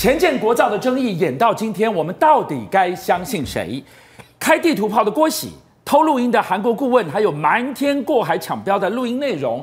前建国造的争议演到今天，我们到底该相信谁？开地图炮的郭喜，偷录音的韩国顾问，还有瞒天过海抢标的录音内容，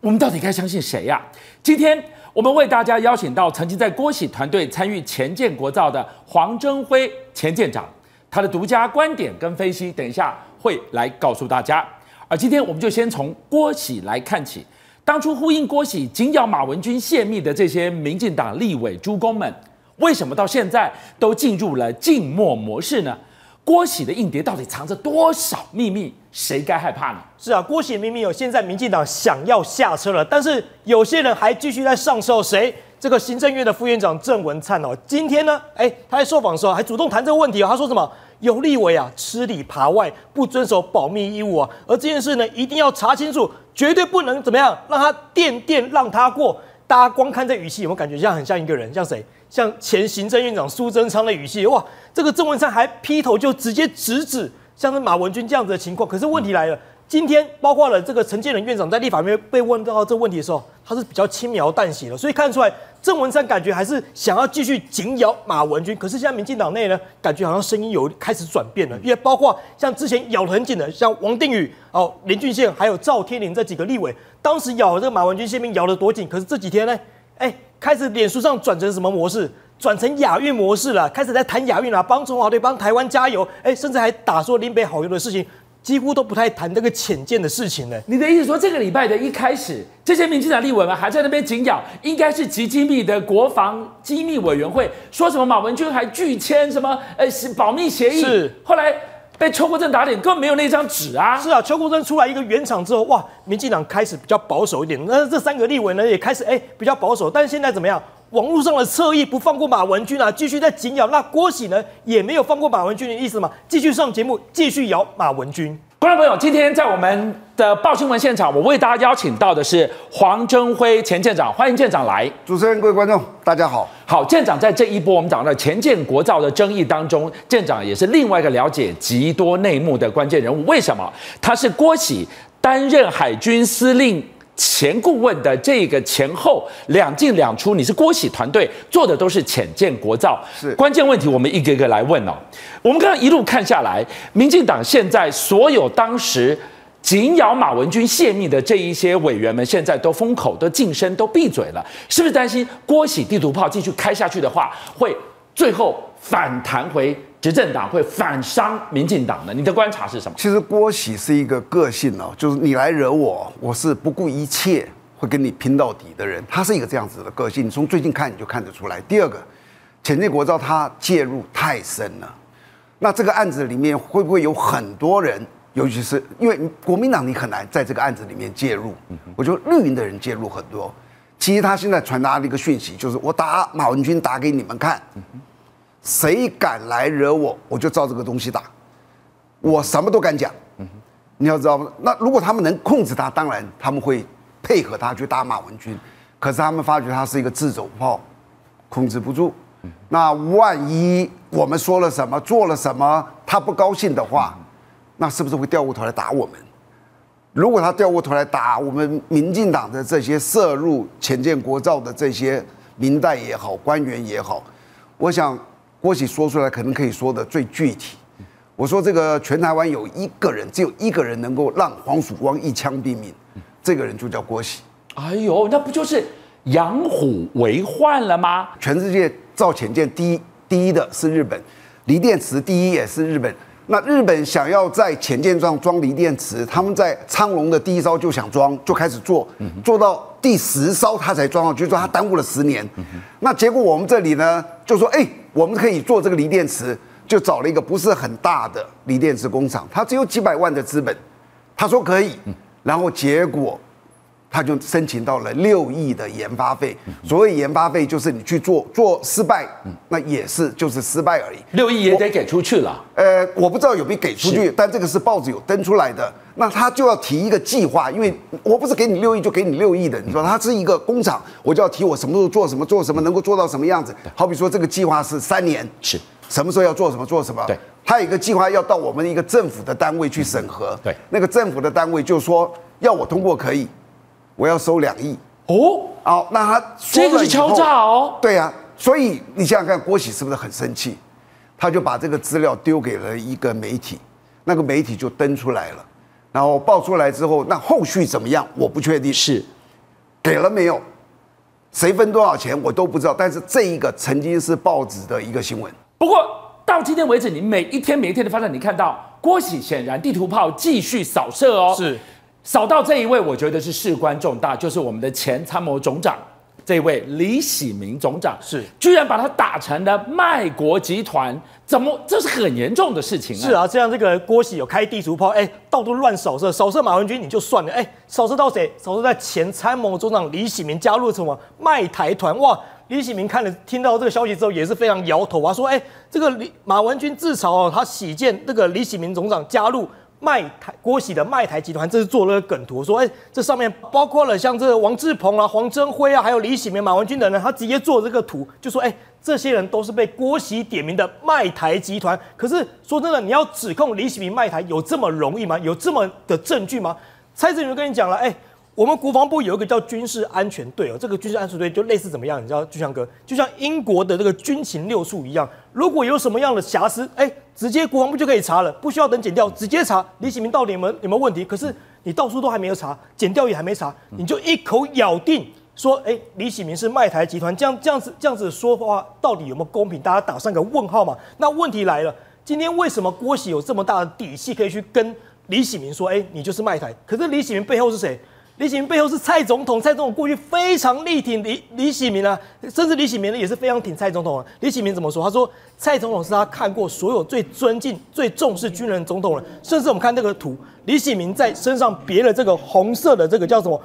我们到底该相信谁呀、今天我们为大家邀请到曾经在郭喜团队参与前建国造的黄征辉前舰长，他的独家观点跟分析，等一下会来告诉大家。而今天我们就先从郭喜来看起。当初呼应郭喜紧咬马文君泄密的这些民进党立委诸公们，为什么到现在都进入了静默模式呢？郭喜的硬碟到底藏着多少秘密？谁该害怕呢？是啊，郭喜明明有现在民进党想要下车了，但是有些人还继续在上车。谁？这个行政院的副院长郑文灿哦，今天呢，哎，他在受访的时候还主动谈这个问题哦，他说什么？有立委啊，吃里扒外，不遵守保密义务啊，而这件事呢，一定要查清楚，绝对不能怎么样，让他垫垫让他过。大家光看这语气，有没有感觉像很像一个人？像谁？像前行政院长苏贞昌的语气。哇，这个郑文灿还劈头就直接直指，像是马文君这样子的情况。可是问题来了。今天包括了这个陈建仁院长在立法院被问到这个问题的时候，他是比较轻描淡写的，所以看出来郑文灿感觉还是想要继续紧咬马文君。可是现在民进党内呢，感觉好像声音有开始转变了，也包括像之前咬得很紧的，像王定宇、哦林俊宪还有赵天麟这几个立委，当时咬这个马文君泄密咬得多紧，可是这几天呢，哎，开始脸书上转成什么模式？转成亚运模式了，开始在谈亚运了，帮中华队、帮台湾加油，哎，甚至还打说林北好油的事情。几乎都不太谈这个浅见的事情呢。你的意思说，这个礼拜的一开始，这些民进党立委们还在那边紧咬，应该是极机密的国防机密委员会说什么马文君还拒签什么呃保密协议。是，后来被邱国正打脸，根本没有那张纸啊。是啊，邱国正出来一个圆场之后，哇，民进党开始比较保守一点。那这三个立委呢，也开始哎比较保守。但是现在怎么样？网络上的侧翼不放过马文君啊，继续在紧咬。那郭喜呢，也没有放过马文君的意思嘛，继续上节目，继续咬马文君。观众朋友，今天在我们的报新闻现场，我为大家邀请到的是黄征辉前舰长，欢迎舰长来。主持人、各位观众，大家好。好，舰长在这一波我们讲到前建国造的争议当中，舰长也是另外一个了解极多内幕的关键人物。为什么？他是郭喜担任海军司令。前顾问的这个前后两进两出，你是郭喜团队做的都是浅见国造，是关键问题，我们一个一个来问哦。我们刚刚一路看下来，民进党现在所有当时紧咬马文君泄密的这一些委员们，现在都封口、都噤声、都闭嘴了，是不是担心郭喜地图炮继续开下去的话，会最后反弹回？执政党会反伤民进党的，你的观察是什么？其实郭喜是一个个性哦，就是你来惹我，我是不顾一切会跟你拼到底的人。他是一个这样子的个性，你从最近看你就看得出来。第二个，前进国造他介入太深了，那这个案子里面会不会有很多人，尤其是因为国民党你很难在这个案子里面介入，我觉得绿营的人介入很多。其实他现在传达的一个讯息就是，我打马文君打给你们看。谁敢来惹我，我就照这个东西打。我什么都敢讲。你要知道吗？那如果他们能控制他，当然他们会配合他去打马文君。可是他们发觉他是一个自走炮，控制不住。那万一我们说了什么，做了什么，他不高兴的话，那是不是会掉过头来打我们？如果他掉过头来打我们民进党的这些涉入前建国造的这些民代也好，官员也好，我想。郭喜说出来可能可以说的最具体。我说这个全台湾有一个人，只有一个人能够让黄曙光一枪毙命，这个人就叫郭喜。哎呦，那不就是养虎为患了吗？全世界造潜舰第一第一的是日本，锂电池第一也是日本。那日本想要在潜舰上装锂电池，他们在昌隆的第一艘就想装，就开始做，做到第十艘他才装上去，就说他耽误了十年。那结果我们这里呢，就说哎，我们可以做这个锂电池，就找了一个不是很大的锂电池工厂，他只有几百万的资本，他说可以，然后结果。他就申请到了六亿的研发费。所谓研发费，就是你去做做失败，那也是就是失败而已。六亿也得给出去了。呃，我不知道有没有给出去，但这个是报纸有登出来的。那他就要提一个计划，因为我不是给你六亿就给你六亿的，你说他是一个工厂，我就要提我什么时候做什么做什么，能够做到什么样子。好比说这个计划是三年，是什么时候要做什么做什么？对，他有一个计划要到我们一个政府的单位去审核。对，那个政府的单位就说要我通过可以。我要收两亿哦，好，那他这个是敲诈哦，对、啊，所以你想想看，郭喜是不是很生气？他就把这个资料丢给了一个媒体，那个媒体就登出来了，然后爆出来之后，那后续怎么样？我不确定，是给了没有？谁分多少钱我都不知道。但是这一个曾经是报纸的一个新闻。不过到今天为止，你每一天每一天的发展，你看到郭喜显然地图炮继续扫射哦，是扫到这一位，我觉得是事关重大，就是我们的前参谋总长。这位李喜明总长是居然把他打成了卖国集团，怎么这是很严重的事情啊？是啊，这样这个郭喜有开地图炮，哎，到处乱扫射，扫射马文君你就算了，哎，扫射到谁？扫射在前参谋总长李喜明加入什么卖台团？哇，李喜明看了听到这个消息之后也是非常摇头啊，说，哎，这个李马文君自嘲哦，他喜见这个李喜明总长加入。卖台郭喜的卖台集团，这是做了个梗图，说，哎，这上面包括了像这个王志鹏啊、黄镇辉啊，还有李喜明、马文君等人，他直接做这个图，就说，哎，这些人都是被郭喜点名的卖台集团。可是说真的，你要指控李喜明卖台有这么容易吗？有这么的证据吗？蔡正元跟你讲了，哎。我们国防部有一个叫军事安全队哦，这个军事安全队就类似怎么样？你知道，就像哥，就像英国的这个军情六处一样，如果有什么样的瑕疵，哎，直接国防部就可以查了，不需要等检掉，直接查李喜明到底有没有没有问题。可是你到处都还没有查，检掉也还没查，你就一口咬定说，哎，李喜明是卖台集团，这样这样子这样子说话，到底有没有公平？大家打上个问号嘛？那问题来了，今天为什么郭喜有这么大的底气可以去跟李喜明说，哎，你就是卖台？可是李喜明背后是谁？李喜明背后是蔡总统，蔡总统过去非常力挺李李喜明啊，甚至李喜明呢也是非常挺蔡总统啊。李喜明怎么说？他说蔡总统是他看过所有最尊敬、最重视军人总统了。甚至我们看这个图，李喜明在身上别了这个红色的这个叫什么？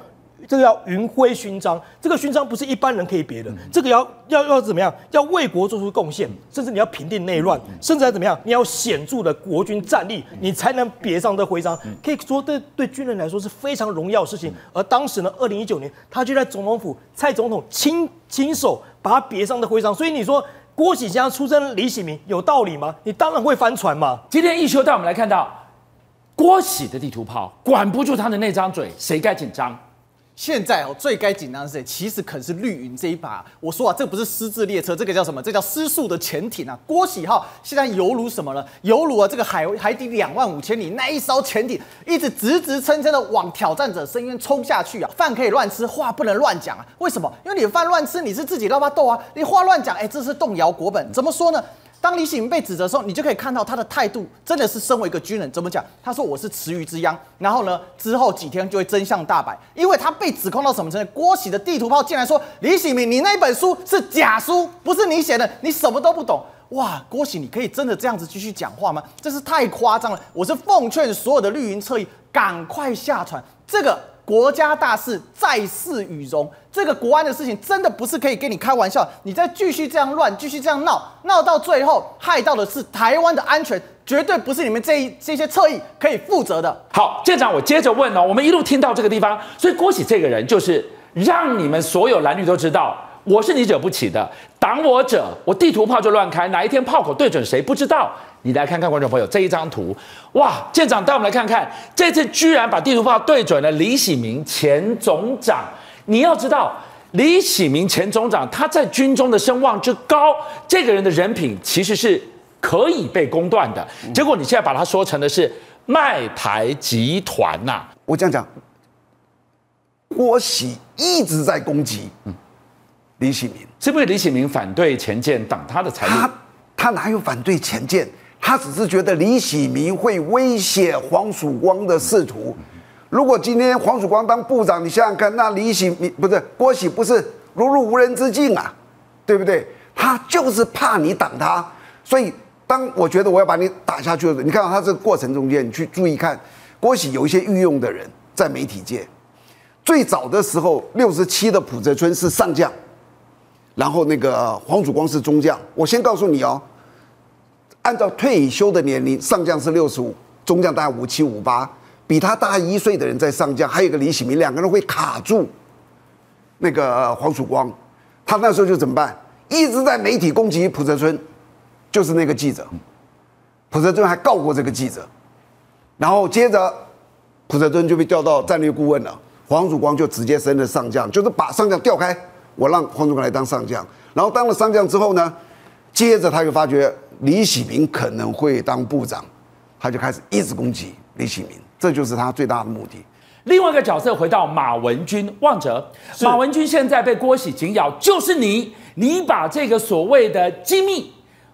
这个要云辉勋章，这个勋章不是一般人可以别的，这个要要要怎么样？要为国做出贡献，甚至你要平定内乱，甚至要怎么样？你要显著的国军战力，你才能别上这徽章。可以说，对对军人来说是非常荣耀的事情。而当时呢，二零一九年，他就在总统府，蔡总统亲亲手把他别上的徽章。所以你说郭喜家出身李喜明有道理吗？你当然会翻船嘛。今天一休带我们来看到郭喜的地图炮，管不住他的那张嘴，谁该紧张？现在哦，最该紧张的是？其实可能是绿云这一把。我说啊，这不是失智列车，这个叫什么？这叫失速的潜艇啊！郭喜浩现在犹如什么呢？犹如啊，这个海海底两万五千里那一艘潜艇，一直直直撑撑的往挑战者深渊冲下去啊！饭可以乱吃，话不能乱讲啊！为什么？因为你饭乱吃，你是自己拉巴豆啊！你话乱讲，哎，这是动摇国本。怎么说呢？当李喜明被指责的时候，你就可以看到他的态度真的是身为一个军人怎么讲？他说我是池鱼之殃，然后呢，之后几天就会真相大白，因为他被指控到什么程度？郭喜的地图炮竟然说李喜明，你那本书是假书，不是你写的，你什么都不懂。哇，郭喜，你可以真的这样子继续讲话吗？这是太夸张了！我是奉劝所有的绿营侧翼赶快下船，这个。国家大事，在祀与戎，这个国安的事情真的不是可以跟你开玩笑。你再继续这样乱，继续这样闹，闹到最后害到的是台湾的安全，绝对不是你们这一这些侧翼可以负责的。好，舰长，我接着问哦，我们一路听到这个地方，所以郭喜这个人就是让你们所有蓝绿都知道，我是你惹不起的，挡我者，我地图炮就乱开，哪一天炮口对准谁不知道。你来看看观众朋友这一张图，哇！舰长带我们来看看，这次居然把地图炮对准了李喜明前总长。你要知道，李喜明前总长他在军中的声望之高，这个人的人品其实是可以被公断的。结果你现在把他说成的是卖台集团呐、啊？我这样讲，郭喜一直在攻击李喜明，是不是李喜明反对前舰挡他的财路？他他哪有反对前舰？他只是觉得李喜明会威胁黄曙光的仕途。如果今天黄曙光当部长，你想想看，那李喜明不是郭喜，不是如入无人之境啊，对不对？他就是怕你挡他，所以当我觉得我要把你打下去的时候，你看到他这个过程中间，你去注意看，郭喜有一些御用的人在媒体界。最早的时候，六十七的普泽村是上将，然后那个黄曙光是中将。我先告诉你哦。按照退休的年龄，上将是六十五，中将大概五七五八，比他大一岁的人在上将，还有一个李喜明，两个人会卡住那个黄曙光，他那时候就怎么办？一直在媒体攻击浦泽村，就是那个记者，浦泽村还告过这个记者，然后接着浦泽村就被调到战略顾问了，黄曙光就直接升了上将，就是把上将调开，我让黄曙光来当上将，然后当了上将之后呢，接着他又发觉李喜明可能会当部长，他就开始一直攻击李喜明，这就是他最大的目的。另外一个角色回到马文君，望哲，马文君现在被郭喜紧咬，就是你，你把这个所谓的机密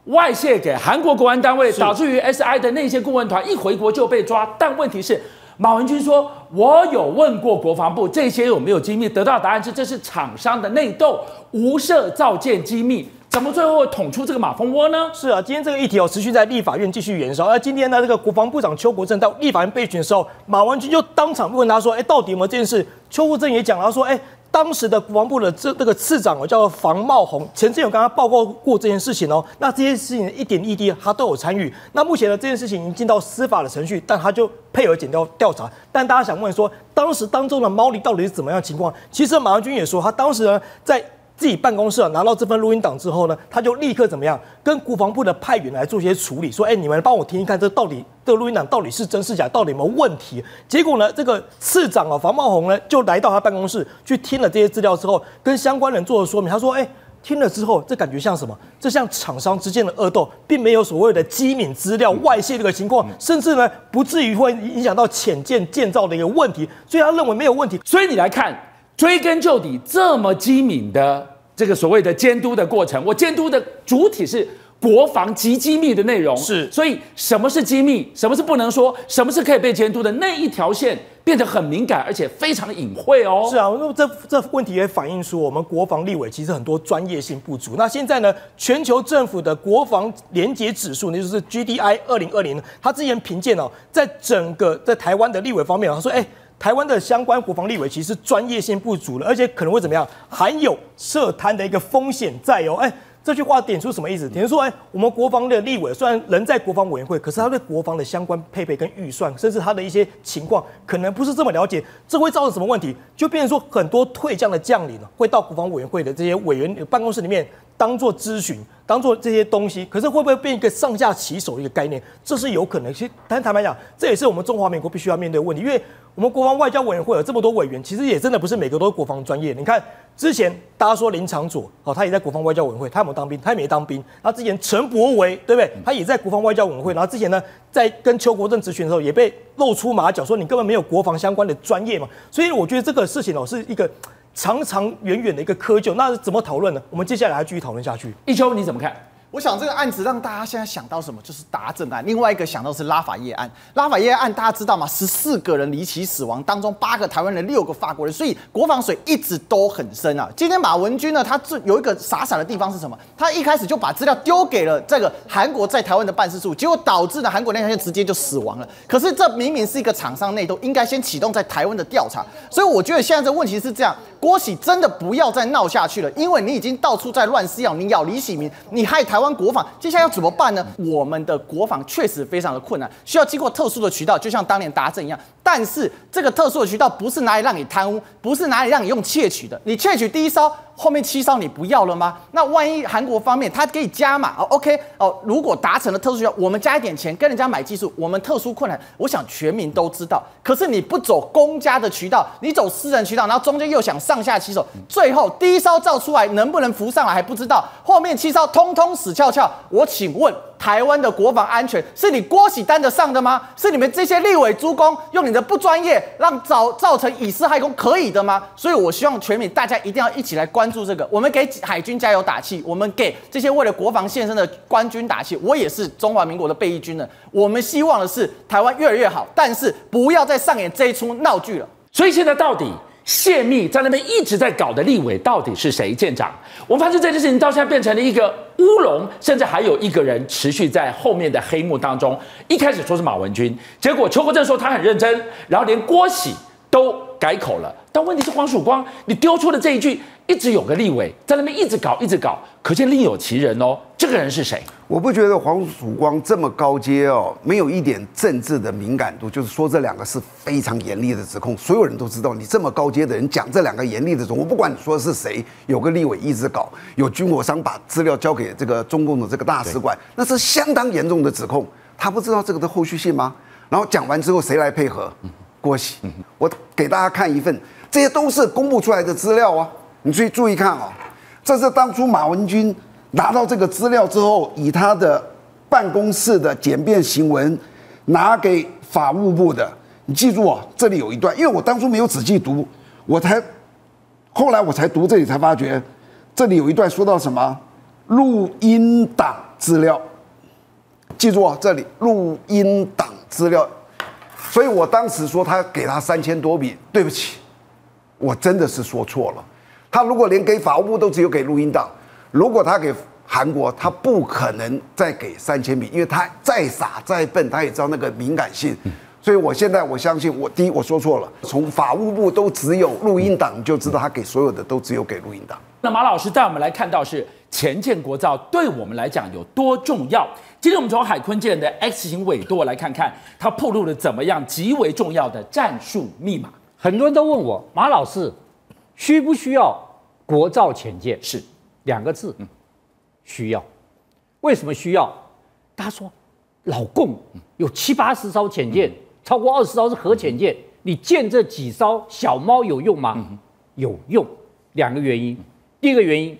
外泄给韩国国安单位，导致于 SI 的那些顾问团一回国就被抓。但问题是，马文君说，我有问过国防部这些有没有机密，得到答案是这是厂商的内斗，无涉造舰机密。怎么最后会捅出这个马蜂窝呢？是啊，今天这个议题哦，持续在立法院继续延烧。而今天呢，这个国防部长邱国正到立法院备询的时候，马文君就当场问他说：“哎，到底有没有这件事？”邱国正也讲了说：“哎，当时的国防部的这这个次长哦，叫做房茂宏，曾经有跟他报告过这件事情哦。那这些事情一点一滴他都有参与。那目前呢，这件事情已经进到司法的程序，但他就配合检调调查。但大家想问说，当时当中的猫腻到底是怎么样情况？其实马文君也说，他当时呢在。自己办公室啊，拿到这份录音档之后呢，他就立刻怎么样，跟国防部的派员来做一些处理，说，哎，你们帮我听一看，这到底这个录音档到底是真是假，到底有没有问题？结果呢，这个市长啊，房茂宏呢，就来到他办公室去听了这些资料之后，跟相关人做了说明。他说，哎，听了之后，这感觉像什么？这像厂商之间的恶斗，并没有所谓的机敏资料外泄这个情况，甚至呢，不至于会影响到潜舰建造的一个问题。所以他认为没有问题。所以你来看。追根究底，这么机敏的这个所谓的监督的过程，我监督的主体是国防及机密的内容，是，所以什么是机密，什么是不能说，什么是可以被监督的那一条线变得很敏感，而且非常的隐晦哦。是啊，那么这这问题也反映出我们国防立委其实很多专业性不足。那现在呢，全球政府的国防连结指数，那就是 GDI 二零二零，他之前评鉴哦，在整个在台湾的立委方面，他说，哎。台湾的相关国防立委其实专业性不足了，而且可能会怎么样？含有涉贪的一个风险在哦。哎，这句话点出什么意思？点出说，哎，我们国防的立委虽然人在国防委员会，可是他对国防的相关配备跟预算，甚至他的一些情况，可能不是这么了解。这会造成什么问题？就变成说，很多退将的将领呢，会到国防委员会的这些委员办公室里面当做咨询，当做这些东西。可是会不会变一个上下其手的一个概念？这是有可能。其实，但坦白讲，这也是我们中华民国必须要面对的问题，因为。我们国防外交委员会有这么多委员，其实也真的不是每个都是国防专业。你看之前大家说林长佐，哦，他也在国防外交委员会，他有没有当兵？他也没当兵。那之前陈柏惟，对不对？他也在国防外交委员会。然后之前呢，在跟邱国正咨询的时候，也被露出马脚，说你根本没有国防相关的专业嘛。所以我觉得这个事情哦，是一个长长远远的一个窠臼。那怎么讨论呢？我们接下来还继续讨论下去。一秋你怎么看？我想这个案子让大家现在想到什么，就是达政案。另外一个想到是拉法叶案。拉法叶案大家知道吗？十四个人离奇死亡，当中八个台湾人，六个法国人，所以国防水一直都很深啊。今天马文君呢，他这有一个傻傻的地方是什么？他一开始就把资料丢给了这个韩国在台湾的办事处，结果导致呢韩国那条线直接就死亡了。可是这明明是一个厂商内斗，应该先启动在台湾的调查。所以我觉得现在这问题是这样。郭喜真的不要再闹下去了，因为你已经到处在乱撕咬，你咬李喜明，你害台湾国防，接下来要怎么办呢？我们的国防确实非常的困难，需要经过特殊的渠道，就像当年达政一样。但是这个特殊的渠道不是拿来让你贪污，不是拿来让你用窃取的。你窃取第一艘，后面七艘你不要了吗？那万一韩国方面他给你加码哦，OK 哦，如果达成了特殊需要，我们加一点钱跟人家买技术，我们特殊困难，我想全民都知道。可是你不走公家的渠道，你走私人渠道，然后中间又想上下其手，最后第一艘造出来能不能浮上来还不知道，后面七艘通通死翘翘。我请问。台湾的国防安全是你郭喜担得上的吗？是你们这些立委诸公用你的不专业让造造成以私害公可以的吗？所以我希望全民大家一定要一起来关注这个。我们给海军加油打气，我们给这些为了国防献身的官军打气。我也是中华民国的备役军人，我们希望的是台湾越来越好，但是不要再上演这一出闹剧了。所以现在到底？泄密在那边一直在搞的立委到底是谁？舰长，我们发现这件事情到现在变成了一个乌龙，甚至还有一个人持续在后面的黑幕当中。一开始说是马文君，结果邱国正说他很认真，然后连郭喜都改口了。但问题是黄曙光，你丢出的这一句，一直有个立委在那边一直搞，一直搞，可见另有其人哦。这个人是谁？我不觉得黄曙光这么高阶哦，没有一点政治的敏感度，就是说这两个是非常严厉的指控，所有人都知道你这么高阶的人讲这两个严厉的指控，我不管你说是谁，有个立委一直搞，有军火商把资料交给这个中共的这个大使馆，那是相当严重的指控，他不知道这个的后续性吗？然后讲完之后谁来配合？郭喜，我给大家看一份。这些都是公布出来的资料啊，你注意注意看哦，这是当初马文君拿到这个资料之后，以他的办公室的简便行文拿给法务部的。你记住哦，这里有一段，因为我当初没有仔细读，我才后来我才读这里才发觉，这里有一段说到什么录音档资料。记住哦，这里录音档资料。所以我当时说他给他三千多笔，对不起，我真的是说错了。他如果连给法务部都只有给录音档，如果他给韩国，他不可能再给三千米，因为他再傻再笨，他也知道那个敏感性。所以我现在我相信，我第一我说错了，从法务部都只有录音档，就知道他给所有的都只有给录音档。那马老师带我们来看到是前舰国造对我们来讲有多重要。今天我们从海坤舰的 X 型尾舵来看看，它暴露了怎么样极为重要的战术密码。很多人都问我，马老师需不需要？国造潜舰是两个字，需要。为什么需要？大家说，老共有七八十艘潜舰，超过二十艘是核潜舰，你建这几艘小猫有用吗？有用。两个原因。第一个原因，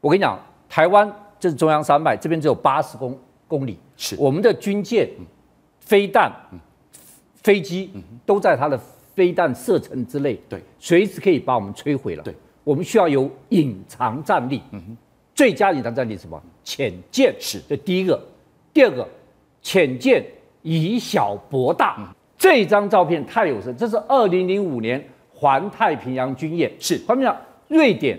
我跟你讲，台湾这是中央山脉，这边只有八十公公里，是我们的军舰、飞弹、飞机都在它的飞弹射程之内，对，随时可以把我们摧毁了。对。我们需要有隐藏战力，嗯哼，最佳隐藏战力是什么？潜舰是这第一个，第二个，潜舰以小博大。嗯、这张照片太有神，这是二零零五年环太平洋军演，是。他们讲瑞典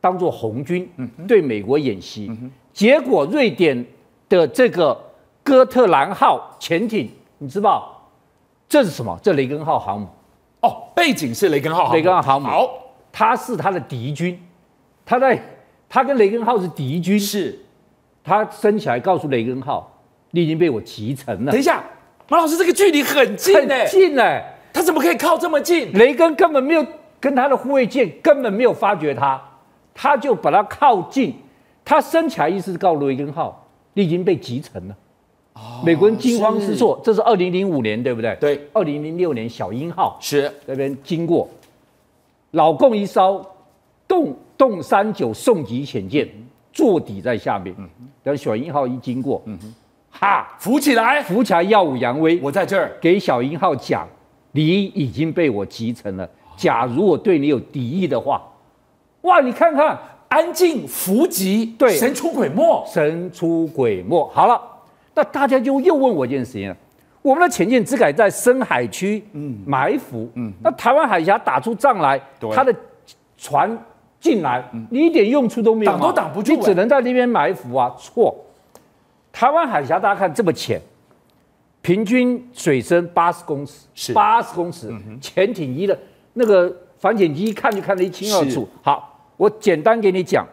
当做红军，嗯，对美国演习，嗯，结果瑞典的这个哥特兰号潜艇，你知道这是什么？这雷根号航母，哦，背景是雷根号航母，雷根号航母，好。他是他的敌军，他在他跟雷根号是敌军，是，他升起来告诉雷根号，你已经被我击沉了。等一下，马老师，这个距离很近很近哎、欸，他怎么可以靠这么近？雷根根本没有跟他的护卫舰根本没有发觉他，他就把他靠近，他升起来意思是告诉雷根号，你已经被击沉了。哦，美国人惊慌失措，这是二零零五年对不对？对，二零零六年小鹰号是那边经过。老共一烧洞洞三九送级潜舰坐底在下面，等小鹰号一经过，哈，浮起来，浮起来耀武扬威。我在这儿给小鹰号讲，你已经被我集成了。假如我对你有敌意的话，哇，你看看，安静伏击，对，神出鬼没，神出鬼没。好了，那大家就又问我一件事情了。我们的潜舰只敢在深海区埋伏，嗯，那台湾海峡打出仗来，他的船进来，你一点用处都没有，挡都挡不住，你只能在那边埋伏啊。错，台湾海峡大家看这么浅，平均水深八十公尺，是。八十公尺，潜艇一的那个反潜机一看就看得一清二楚。好，我简单给你讲，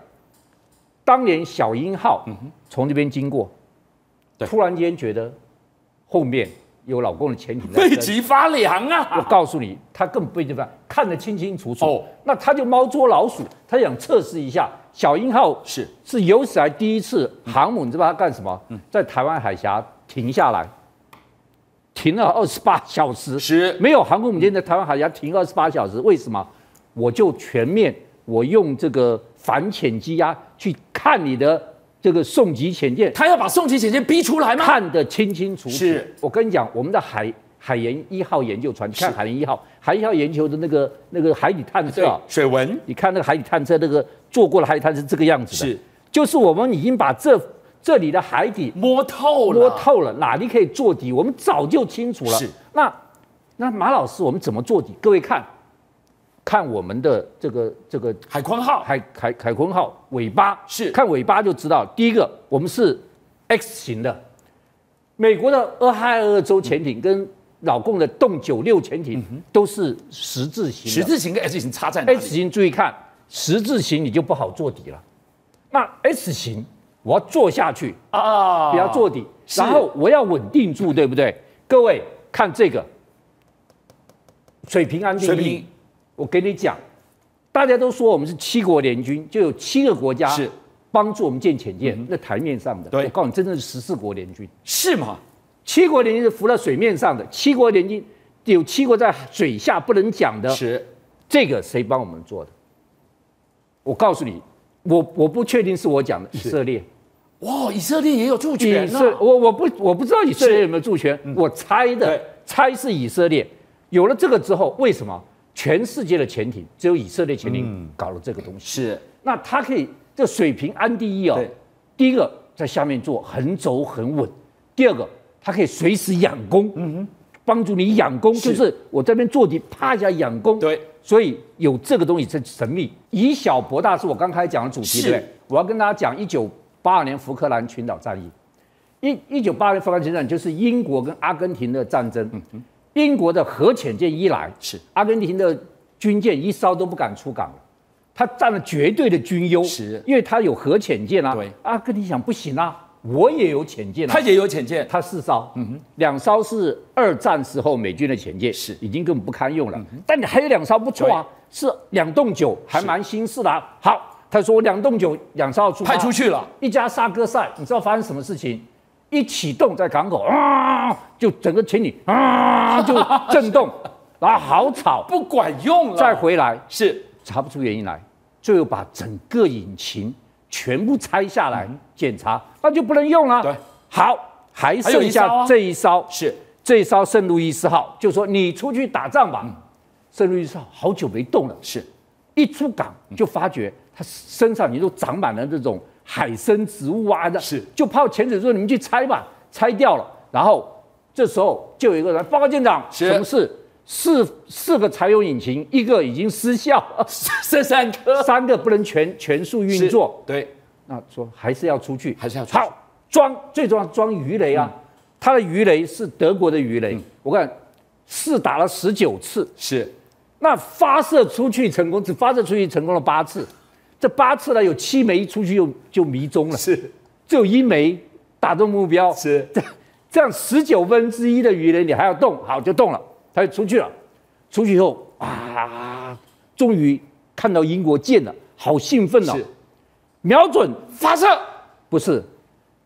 当年小鹰号从这边经过，突然间觉得后面。有老公的潜艇在，背脊发凉啊！我告诉你，他根本背脊发，看得清清楚楚。哦，那他就猫捉老鼠，他想测试一下小鹰号是是有史以来第一次航母，你知道他干什么？在台湾海峡停下来，停了二十八 小时，是没有航空母舰在台湾海峡停二十八小时。为什么？我就全面，我用这个反潜机呀去看你的。这个送级潜舰，他要把送级潜舰逼出来吗？看得清清楚楚。是我跟你讲，我们的海海研一号研究船，你看海研一号，海一号研究的那个那个海底探测水文，你看那个海底探测那个做过的海底探测是这个样子的，是，就是我们已经把这这里的海底摸透了，摸透了，哪里可以做底，我们早就清楚了。是，那那马老师，我们怎么做底？各位看。看我们的这个这个海鲲号，海海海鲲号尾巴是看尾巴就知道。第一个，我们是 X 型的，美国的俄亥俄州潜艇跟老共的洞九六潜艇都是十字形。十字形跟 S 型差在哪里？S 型注意看，十字形你就不好做底了。那 S 型我要做下去啊，不要做底，然后我要稳定住，对不对？各位看这个水平安定力。我给你讲，大家都说我们是七国联军，就有七个国家是帮助我们建潜舰，那台面上的。对，我告诉你，真正是十四国联军，是吗？七国联军是浮在水面上的，七国联军有七国在水下不能讲的。是，这个谁帮我们做的？我告诉你，我我不确定是我讲的以色列。哇，以色列也有驻权以色，我我不我不知道以色列有没有驻权，嗯我猜的对，猜是以色列。有了这个之后，为什么全世界的潜艇只有以色列潜艇搞了这个东西？是那它可以这水平安第一哦。第一个在下面做横轴很稳，第二个它可以随时仰攻，嗯哼，帮助你仰攻，就是我这边坐底，啪一下仰攻，对，所以有这个东西是神秘。以小博大是我刚开始讲的主题，对不对？我要跟大家讲一九八二年福克兰群岛战役。一一九八二年福克兰群岛就是英国跟阿根廷的战争。英国的核潜舰一来，是阿根廷的军舰一艘都不敢出港了，他占了绝对的军优，是因为他有核潜舰啊。对，阿根廷想不行啊，我也有潜舰啊，他也有潜舰，他四艘，嗯哼，两艘是二战时候美军的潜舰，是已经根本不堪用了。但你还有两艘不错啊，是两栋九，还蛮新式的啊。好，他说两栋九两艘要出派出去了，一家沙哥赛，你知道发生什么事情？一启动在港口啊，就整个潜艇啊 就震动，然后好吵，不管用了，再回来是。查不出原因来，最后把整个引擎全部拆下来检查，那就不能用了。对，好，还剩下啊。这一艘，是。这一艘圣路易斯号，就说你出去打仗吧。圣路易斯号好久没动了，是。一出港就发觉它身上你都长满了这种海生植物啊的，是。就泡潜水说你们去拆吧，拆掉了，然后这时候就有一个人报告舰长，是。什么事？四四个柴油引擎，一个已经失效，这 三颗三个不能全全速运作。对，那说还是要出去，还是要出去。好装，最重要装鱼雷啊。它的鱼雷是德国的鱼雷，我看试打了十九次，是。那发射出去成功，只发射出去成功了八次，这八次呢有七枚出去就就迷踪了，是。只有一枚打中目标，是。这这样十九分之一的鱼雷你还要动，好就动了，它就出去了，出去以后啊，终于看到英国舰了，好兴奋哦是，瞄准发射，不是，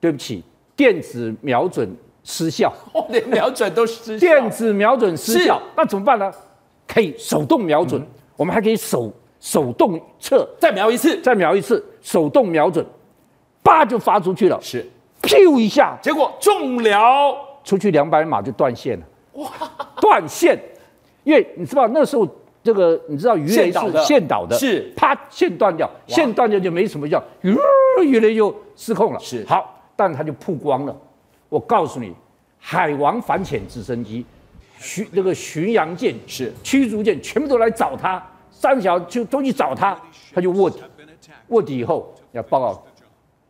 对不起，电子瞄准失效，哦，连瞄准都失效 电子瞄准失效，那怎么办呢？可以手动瞄准，我们还可以手手动测，再瞄一次，再瞄一次，手动瞄准，叭就发出去了，是，咻一下。结果中了，出去两百码就断线了，哇，断线，因为你知道那时候这个你知道鱼雷是线导的。是。啪线断掉，线断掉就没什么效，鱼鱼雷就失控了，是。好，但它就曝光了。我告诉你，海王反潜直升机、巡那个巡洋舰是。驱逐舰全部都来找他，三小就都去找他，他就卧底，卧底以后要报告，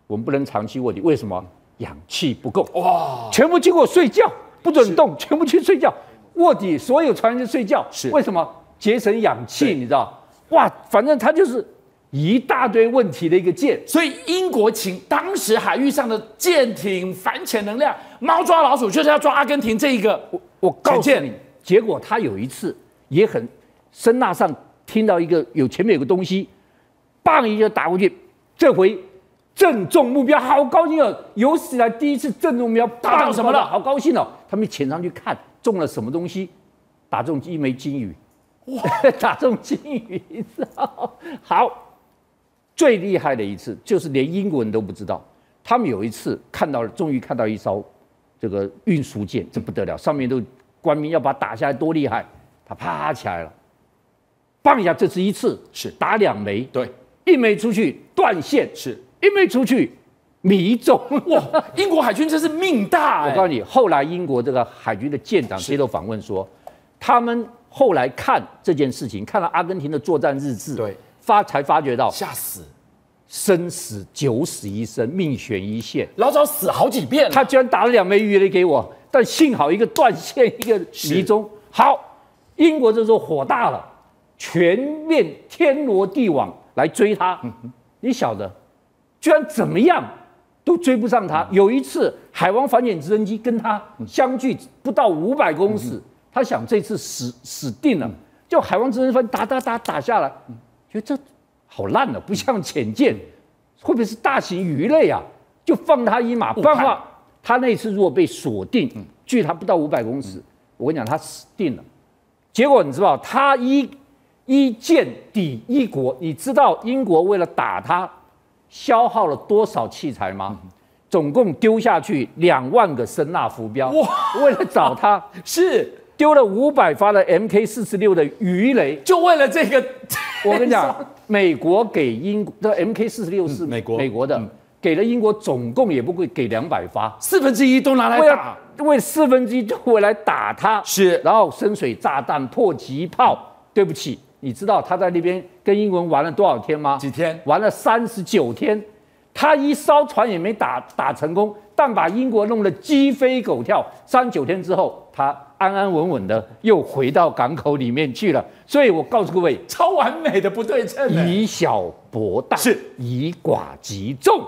我们不能长期卧底，为什么？氧气不够，哇，全部经过睡觉，不准动，全部去睡觉，卧底，所有船员睡觉，是为什么？节省氧气，你知道？哇，反正他就是一大堆问题的一个舰。所以英国请当时海域上的舰艇反潜能量，猫抓老鼠就是要抓阿根廷这一个，我我告诉你，结果他有一次也很声呐上听到一个有前面有个东西，棒一下打过去，这回正中目标，好高兴哦！有史以来第一次正中目标，打到什么了好高兴哦！他们潜上去看中了什么东西，打中一枚金鱼，哇，打中金鱼？好，最厉害的一次就是连英国人都不知道，他们有一次看到了，终于看到一艘这个运输舰，这不得了，上面都官兵要把它打下来，多厉害！他啪起来了，棒一下，这是一次，是。打两枚，对，一枚出去断线，是。一枚出去迷中。哇，英国海军真是命大 哎、我告诉你，后来英国这个海军的舰长接受访问说，他们后来看这件事情，看了阿根廷的作战日志，对，发才发觉到吓死，生死九死一生，命悬一线。老早死好几遍了，他居然打了两枚鱼雷给我，但幸好一个断线，一个迷踪。好，英国这时候火大了，全面天罗地网来追他。你晓得，居然怎么样都追不上他。有一次，海王反潜直升机跟他相距不到五百公尺，他想这次死死定了，就海王直升机打打打打下来，觉得这好烂了，不像潜舰，会不会是大型鱼类啊？就放他一马，不然的话，他那次如果被锁定，距他不到五百公尺，我跟你讲，他死定了。结果你知道，他一一舰抵一国。你知道英国为了打他，消耗了多少器材吗？总共丢下去两万个声纳浮标。哇！为了找他，是丢了五百发的 MK 四十六的鱼雷，就为了这个。我跟你讲，美国给英国的 MK 四十六是美国美国的。给了英国总共也不会给两百发，四分之一都拿来打，为四分之一就回来打他，是，然后深水炸弹、迫击炮。对不起，你知道他在那边跟英文玩了多少天吗？几天？玩了三十九天，他一艘船也没打打成功，但把英国弄得鸡飞狗跳。三十九天之后，他安安稳稳的又回到港口里面去了。所以我告诉各位，超完美的不对称，以小博大，是以寡击众。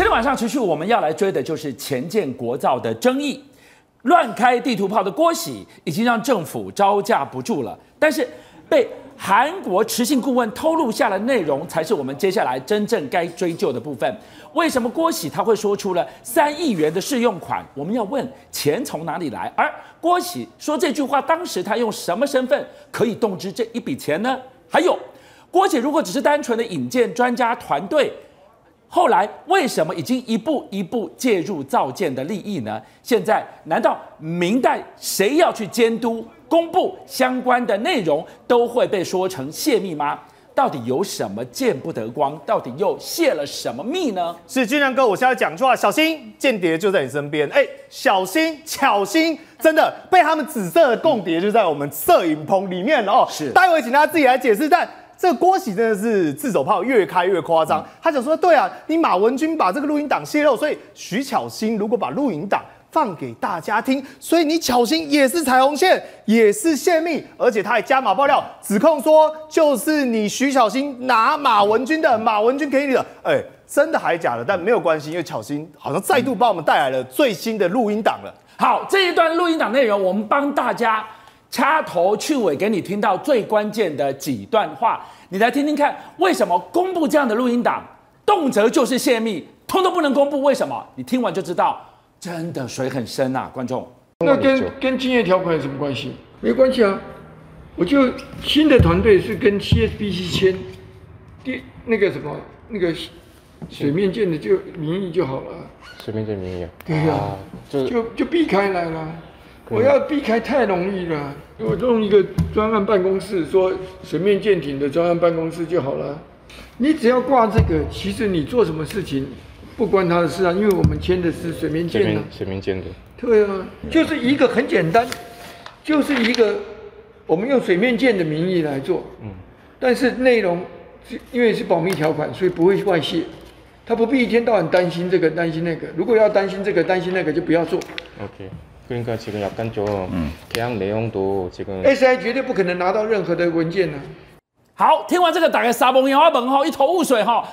今天晚上持续我们要来追的就是前建国造的争议，乱开地图炮的郭喜已经让政府招架不住了。但是被韩国持信顾问透露下的内容，才是我们接下来真正该追究的部分。为什么郭喜他会说出了三亿元的试用款？我们要问钱从哪里来？而郭喜说这句话，当时他用什么身份可以动之这一笔钱呢？还有，郭喜如果只是单纯的引荐专家团队，后来为什么已经一步一步介入造舰的利益呢？现在难道明代谁要去监督公布相关的内容，都会被说成泄密吗？到底有什么见不得光？到底又泄了什么密呢？是俊亮哥，我现在讲出来，小心间谍就在你身边，哎，小心巧心，真的被他们紫色的共谍就在我们摄影棚里面哦。是，待会请大家自己来解释，但。这个郭喜真的是自走炮越开越夸张，他想说，对啊，你马文君把这个录音档泄露，所以徐巧芯如果把录音档放给大家听，所以你巧芯也是彩虹线，也是泄密，而且他还加码爆料，指控说就是你徐巧芯拿马文君的，马文君给你的，哎，真的还假的？但没有关系，因为巧芯好像再度帮我们带来了最新的录音档了。好，这一段录音档内容，我们帮大家。掐头去尾给你听到最关键的几段话，你来听听看，为什么公布这样的录音档，动辄就是泄密，通通不能公布？为什么？你听完就知道，真的水很深啊，观众。那跟跟竞业条款有什么关系？没关系啊，我就新的团队是跟 CSBC 签，第那个什么那个水面舰的就名义就好了。水面舰名义啊？对呀、啊，就就就避开来了。我要避开太容易了，我弄一个专案办公室，说水面舰艇的专案办公室就好了。你只要挂这个，其实你做什么事情不关他的事啊，因为我们签的是水面舰的。水面舰的。对啊，就是一个很简单，就是一个我们用水面舰的名义来做。嗯。但是内容是因为是保密条款，所以不会外泄。他不必一天到晚担心这个担心那个。如果要担心这个担心那个，就不要做。OK。그러니까 지금 약간 좀 계약 내용도 지금 SI 绝对不可能拿到任何的文件呢、啊。好，听完这个打开沙崩，眼花本哈，一头雾水哈。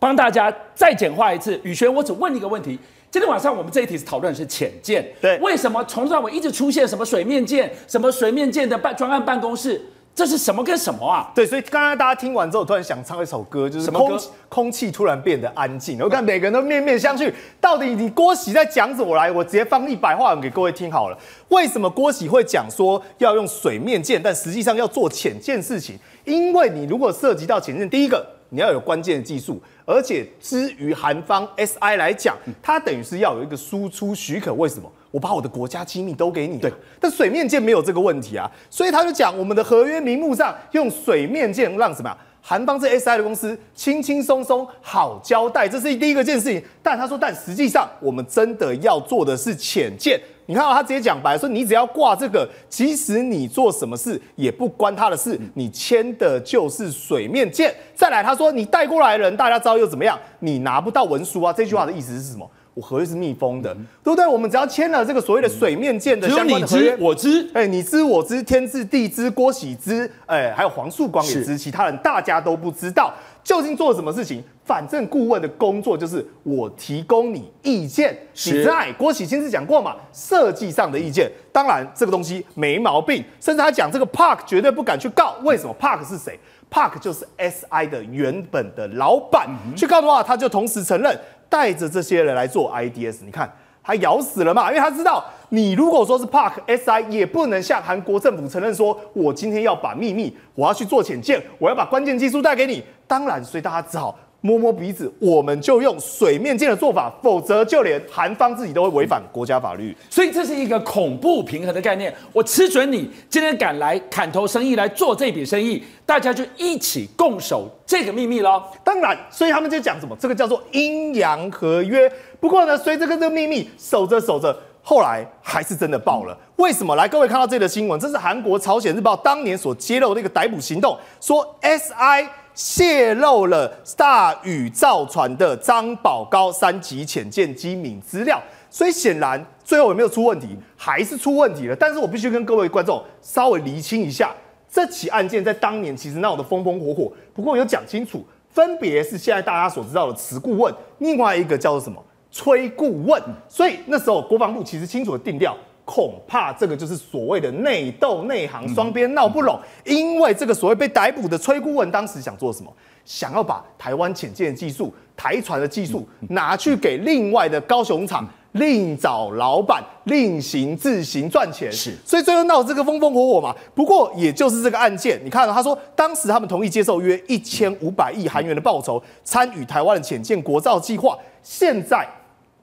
帮大家再简化一次，宇轩，我只问你一个问题：今天晚上我们这一题是讨论的是潜舰，对，为什么从头到尾一直出现什么水面舰、什么水面舰的办专案办公室？ 这是什么跟什么啊？对，所以刚刚大家听完之后，突然想唱一首歌，就是空气空气突然变得安静。我看每个人都面面相觑，到底你郭喜在讲什么？我来，我直接放一百话文给各位听好了。为什么郭喜会讲说要用水面舰，但实际上要做潜舰事情？因为你如果涉及到潜舰，第一个你要有关键的技术，而且至于韩方 SI 来讲，它等于是要有一个输出许可。为什么？我把我的国家机密都给你，对，但水面舰没有这个问题啊，所以他就讲我们的合约名目上用水面舰让什么呀？韩方这 SI 的公司轻轻松松好交代，这是第一个件事情。但他说，但实际上我们真的要做的是潜舰。你看到他直接讲白说，你只要挂这个，即使你做什么事也不关他的事，你签的就是水面舰。再来，他说你带过来的人，大家知道又怎么样？你拿不到文书啊。这句话的意思是什么？我合约是密封的，对不对？我们只要签了这个所谓的水面舰的相关的合约，我知，哎，你知我知，天知地知，郭喜知，哎，还有黄树光也知，其他人大家都不知道。究竟做了什么事情？反正顾问的工作就是我提供你意见。你在郭喜亲自讲过嘛？设计上的意见，当然这个东西没毛病。甚至他讲这个 Park 绝对不敢去告，为什么？Park 是谁？Park 就是 SI 的原本的老板，去告的话，他就同时承认。带着这些人来做 IDS，你看他咬死了嘛，因为他知道你如果说是 Park SI，也不能向韩国政府承认说，我今天要把秘密，我要去做潜舰，我要把关键技术带给你。当然，所以大家只好。摸摸鼻子，我们就用水面舰的做法，否则就连韩方自己都会违反国家法律。所以这是一个恐怖平衡的概念。我吃准你今天敢来砍头生意来做这笔生意，大家就一起共守这个秘密喽。当然，所以他们就讲什么，这个叫做阴阳合约。不过呢，随着这个秘密守着守着，后来还是真的爆了。为什么？来，各位看到这个新闻，这是韩国朝鲜日报当年所揭露的一个逮捕行动，说 SI。泄露了大宇造船的张宝高三级潜舰机敏资料，所以显然最后有没有出问题，还是出问题了。但是我必须跟各位观众稍微厘清一下，这起案件在当年其实闹得风风火火，不过有讲清楚，分别是现在大家所知道的慈顾问，另外一个叫做什么崔顾问，所以那时候国防部其实清楚的定调。恐怕这个就是所谓的内斗内行，双边闹不拢。因为这个所谓被逮捕的崔顾问，当时想做什么？想要把台湾潜舰技术、台船的技术拿去给另外的高雄厂，另找老板，另行自行赚钱。是，所以最后闹这个风风火火嘛。不过也就是这个案件，你看他说，当时他们同意接受约一千五百亿韩元的报酬，参与台湾的潜舰国造计划。现在。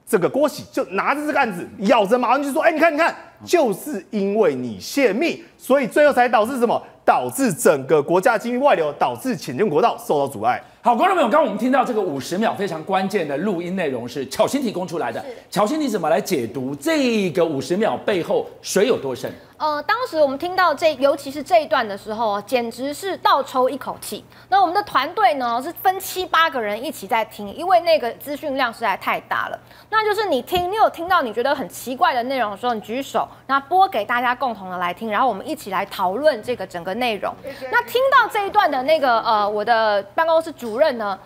这个郭喜就拿着这个案子，咬着马文君说：“哎，你看，你看，就是因为你泄密，所以最后才导致什么？导致整个国家机密外流，导致浅见国道受到阻碍。”好，观众朋友，刚刚我们听到这个五十秒非常关键的录音内容是巧心提供出来的。巧心，你怎么来解读这个五十秒背后水有多深？呃，当时我们听到这，尤其是这一段的时候，简直是倒抽一口气。那我们的团队呢，是分七八个人一起在听，因为那个资讯量实在太大了。那就是你听，你有听到你觉得很奇怪的内容的时候，你举手，那播给大家共同的来听，然后我们一起来讨论这个整个内容。那听到这一段的那个呃，我的办公室主主任呢，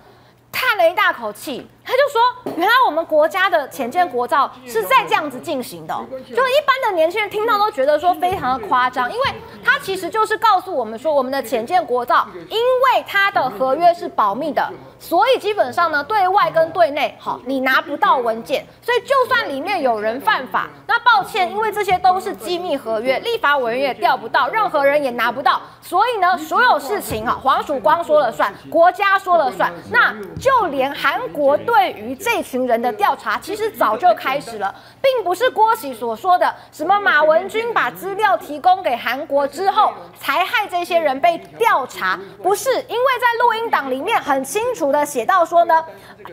叹了一大口气。他就说，原来我们国家的潜舰国造是在这样子进行的，就一般的年轻人听到都觉得说非常的夸张，因为他其实就是告诉我们说，我们的潜舰国造，因为它的合约是保密的，所以基本上呢，对外跟对内，好，你拿不到文件，所以就算里面有人犯法，那抱歉，因为这些都是机密合约，立法委员也调不到，任何人也拿不到，所以呢，所有事情啊，黄曙光说了算，国家说了算，那就连韩国。对于这群人的调查，其实早就开始了，并不是郭喜所说的什么马文君把资料提供给韩国之后，才害这些人被调查。不是，因为在录音档里面很清楚的写到说呢，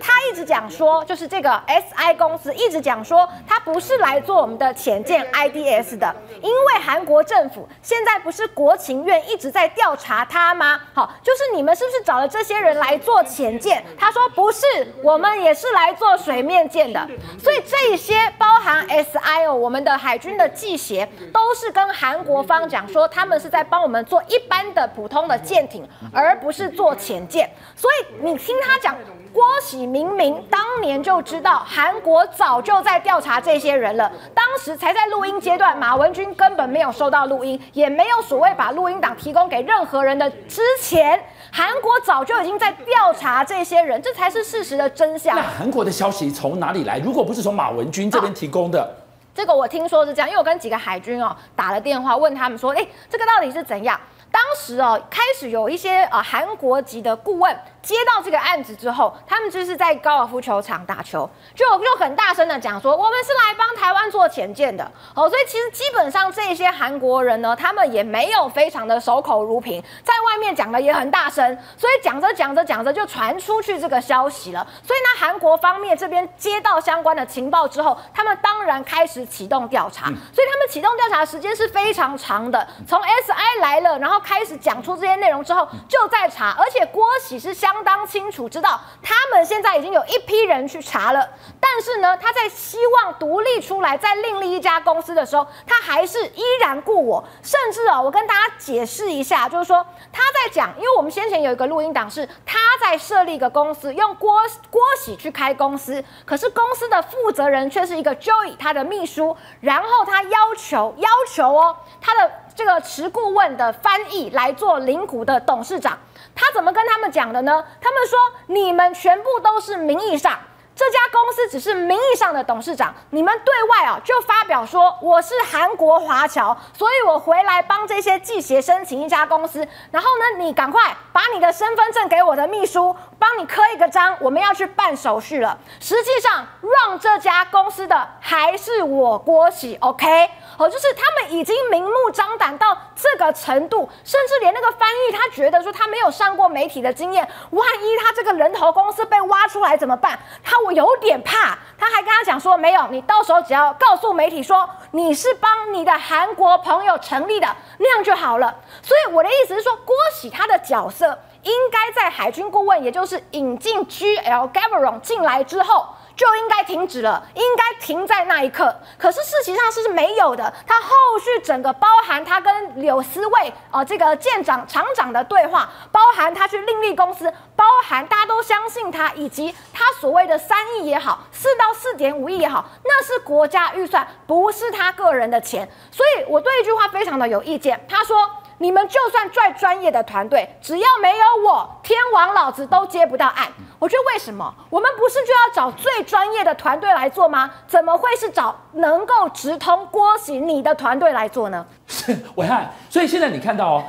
他一直讲说，就是这个 SI 公司一直讲说，他不是来做我们的潜舰 IDS 的，因为韩国政府现在不是国情院一直在调查他吗？好，就是你们是不是找了这些人来做潜舰？他说不是，我们。也是来做水面舰的，所以这些包含 SIO 我们的海军的技协，都是跟韩国方讲说，他们是在帮我们做一般的普通的舰艇，而不是做潜舰。所以你听他讲，郭喜明明当年就知道韩国早就在调查这些人了，当时才在录音阶段，马文君根本没有收到录音，也没有所谓把录音档提供给任何人的之前。韩国早就已经在调查这些人，这才是事实的真相。那韩国的消息从哪里来？如果不是从马文君这边提供的，啊，这个我听说是这样，因为我跟几个海军哦打了电话，问他们说，哎，这个到底是怎样？当时哦开始有一些呃韩国籍的顾问。接到这个案子之后，他们就是在高尔夫球场打球，就就很大声的讲说，我们是来帮台湾做潜舰的。哦，所以其实基本上这些韩国人呢，他们也没有非常的守口如瓶，在外面讲的也很大声，所以讲着讲着讲着就传出去这个消息了。所以呢，韩国方面这边接到相关的情报之后，他们当然开始启动调查。所以他们启动调查的时间是非常长的，从 SI 来了，然后开始讲出这些内容之后，就在查，而且郭喜是相。相当清楚知道，他们现在已经有一批人去查了，但是呢，他在希望独立出来，在另立一家公司的时候，他还是依然雇我。甚至啊，我跟大家解释一下，就是说他在讲，因为我们先前有一个录音档，是他在设立一个公司，用郭郭喜去开公司，可是公司的负责人却是一个 Joy，他的秘书，然后他要求要求哦，他的这个持顾问的翻译来做零股的董事长。他怎么跟他们讲的呢？他们说，你们全部都是名义上这家公司只是名义上的董事长，你们对外啊就发表说我是韩国华侨，所以我回来帮这些记协申请一家公司。然后呢，你赶快把你的身份证给我的秘书，帮你刻一个章，我们要去办手续了。实际上让这家公司的还是我郭喜，OK？哦，就是他们已经明目张胆到这个程度，甚至连那个翻译他觉得说他没有上过媒体的经验，万一他这个人头公司被挖出来怎么办？他有点怕。他还跟他讲说，没有，你到时候只要告诉媒体说你是帮你的韩国朋友成立的，那样就好了。所以我的意思是说，郭喜他的角色应该在海军顾问，也就是引进 GL Gavrong 进来之后。就应该停止了，应该停在那一刻。可是事实上是没有的。他后续整个包含他跟柳思卫啊、这个舰长厂长的对话，包含他去另立公司，包含大家都相信他，以及他所谓的三亿也好，四到四点五亿也好，那是国家预算，不是他个人的钱。所以我对一句话非常的有意见。他说。你们就算再专业的团队，只要没有我，天王老子都接不到案。我觉得为什么？我们不是就要找最专业的团队来做吗？怎么会是找能够直通郭喜你的团队来做呢？是伟汉，所以现在你看到哦。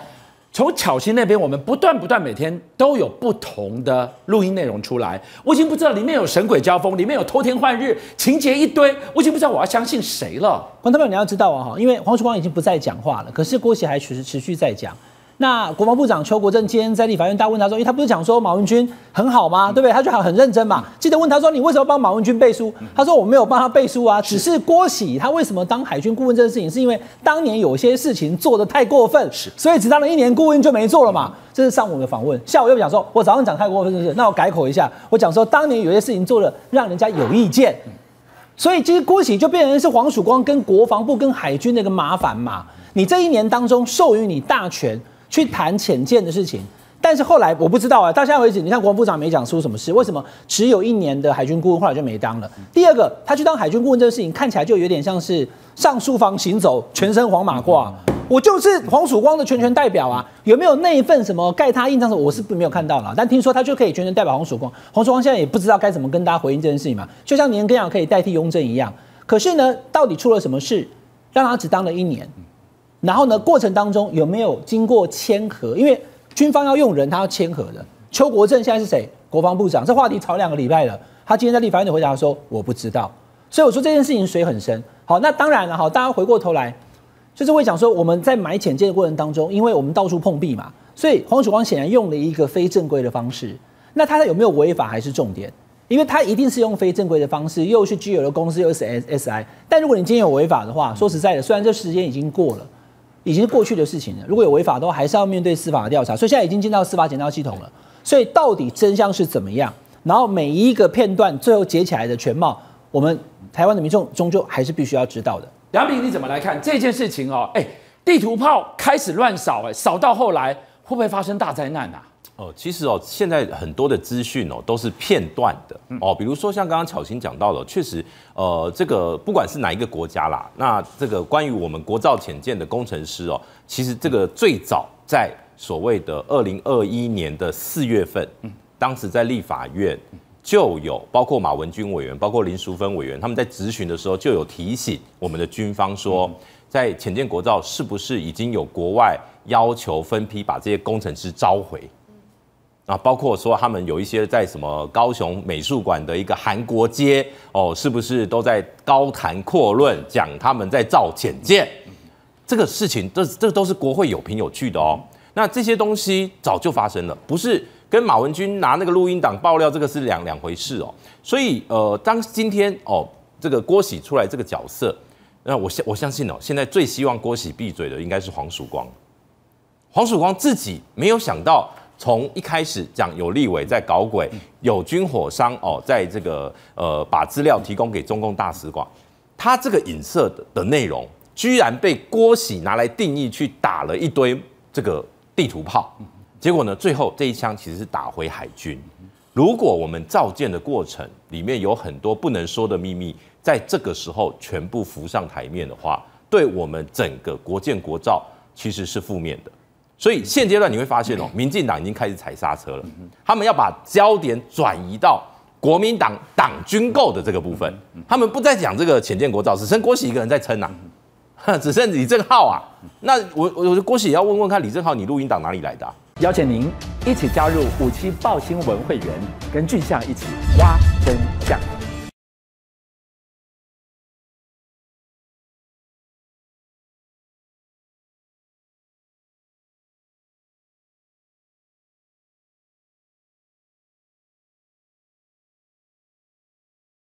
从巧心那边，我们不断不断每天都有不同的录音内容出来，我已经不知道里面有神鬼交锋，里面有偷天换日，情节一堆，我已经不知道我要相信谁了。观众朋友，你要知道啊，哈，因为黄曙光已经不再讲话了，可是郭喜还持持续在讲。那国防部长邱国正今天在立法院大问他说，因为他不是讲说马文君很好吗？对不对？他就很很认真嘛。记得问他说，你为什么帮马文君背书？他说我没有帮他背书啊，只是郭喜他为什么当海军顾问这件事情，是因为当年有些事情做的太过分，所以只当了一年顾问就没做了嘛。这是上午的访问，下午又讲说我早上讲太过分，是不是？那我改口一下，我讲说当年有些事情做的让人家有意见，所以其实郭喜就变成是黄曙光跟国防部跟海军的一个麻烦嘛。你这一年当中授予你大权。去谈浅见的事情，但是后来我不知道啊，到现在为止，你看国防部长没讲出什么事，为什么只有一年的海军顾问后来就没当了？第二个，他去当海军顾问这个事情，看起来就有点像是上书房行走，全身黄马褂，我就是黄曙光的全权代表啊，有没有那一份什么盖他印章的？我是没有看到了，但听说他就可以全权代表黄曙光，黄曙光现在也不知道该怎么跟大家回应这件事情嘛，就像年羹尧可以代替雍正一样，可是呢，到底出了什么事，让他只当了一年？然后呢，过程当中有没有经过签核？因为军方要用人，他要签核的。邱国正现在是谁？国防部长。这话题吵两个礼拜了。他今天在立法院的回答说：“我不知道。”所以我说这件事情水很深。好，那当然了，好，大家回过头来，就是会讲说我们在买潜舰的过程当中，因为我们到处碰壁嘛，所以黄曙光显然用了一个非正规的方式。那他有没有违法还是重点？因为他一定是用非正规的方式，又是 GL 的公司，又是 SSI。但如果你今天有违法的话，说实在的，虽然这时间已经过了。已经是过去的事情了。如果有违法的话，还是要面对司法的调查。所以现在已经进到司法检调系统了。所以到底真相是怎么样？然后每一个片段最后结起来的全貌，我们台湾的民众终究还是必须要知道的。良平，你怎么来看这件事情哦？哎，地图炮开始乱扫，哎，扫到后来会不会发生大灾难啊？哦，其实哦，现在很多的资讯哦都是片段的。哦，比如说像刚刚巧芯讲到的，确实，呃，这个不管是哪一个国家啦，那这个关于我们国造潜舰的工程师哦，其实这个最早在所谓的二零二一年的四月份，当时在立法院就有包括马文君委员，包括林淑芬委员，他们在质询的时候就有提醒我们的军方说，在潜舰国造是不是已经有国外要求分批把这些工程师召回？啊，包括说他们有一些在什么高雄美术馆的一个韩国街哦，是不是都在高谈阔论讲他们在造潜舰？这个事情，这这都是国会有凭有据的哦。那这些东西早就发生了，不是跟马文君拿那个录音档爆料这个是两两回事哦。所以呃，当今天哦，这个郭喜出来这个角色，那我相我相信哦，现在最希望郭喜闭嘴的应该是黄曙光。黄曙光自己没有想到。从一开始讲有立委在搞鬼，有军火商哦，在这个呃把资料提供给中共大使馆，他这个影射的的内容，居然被郭喜拿来定义去打了一堆这个地图炮，结果呢，最后这一枪其实是打回海军。如果我们造舰的过程里面有很多不能说的秘密，在这个时候全部浮上台面的话，对我们整个国建国造其实是负面的。所以现阶段你会发现哦，民进党已经开始踩刹车了，他们要把焦点转移到国民党党军购的这个部分，他们不再讲这个潜舰国造，只剩郭喜一个人在撑呐，只剩李正浩啊。那我我我郭喜也要问问看，李正浩你录音档哪里来的啊？邀请您一起加入五七报新闻会员，跟俊相一起挖真相。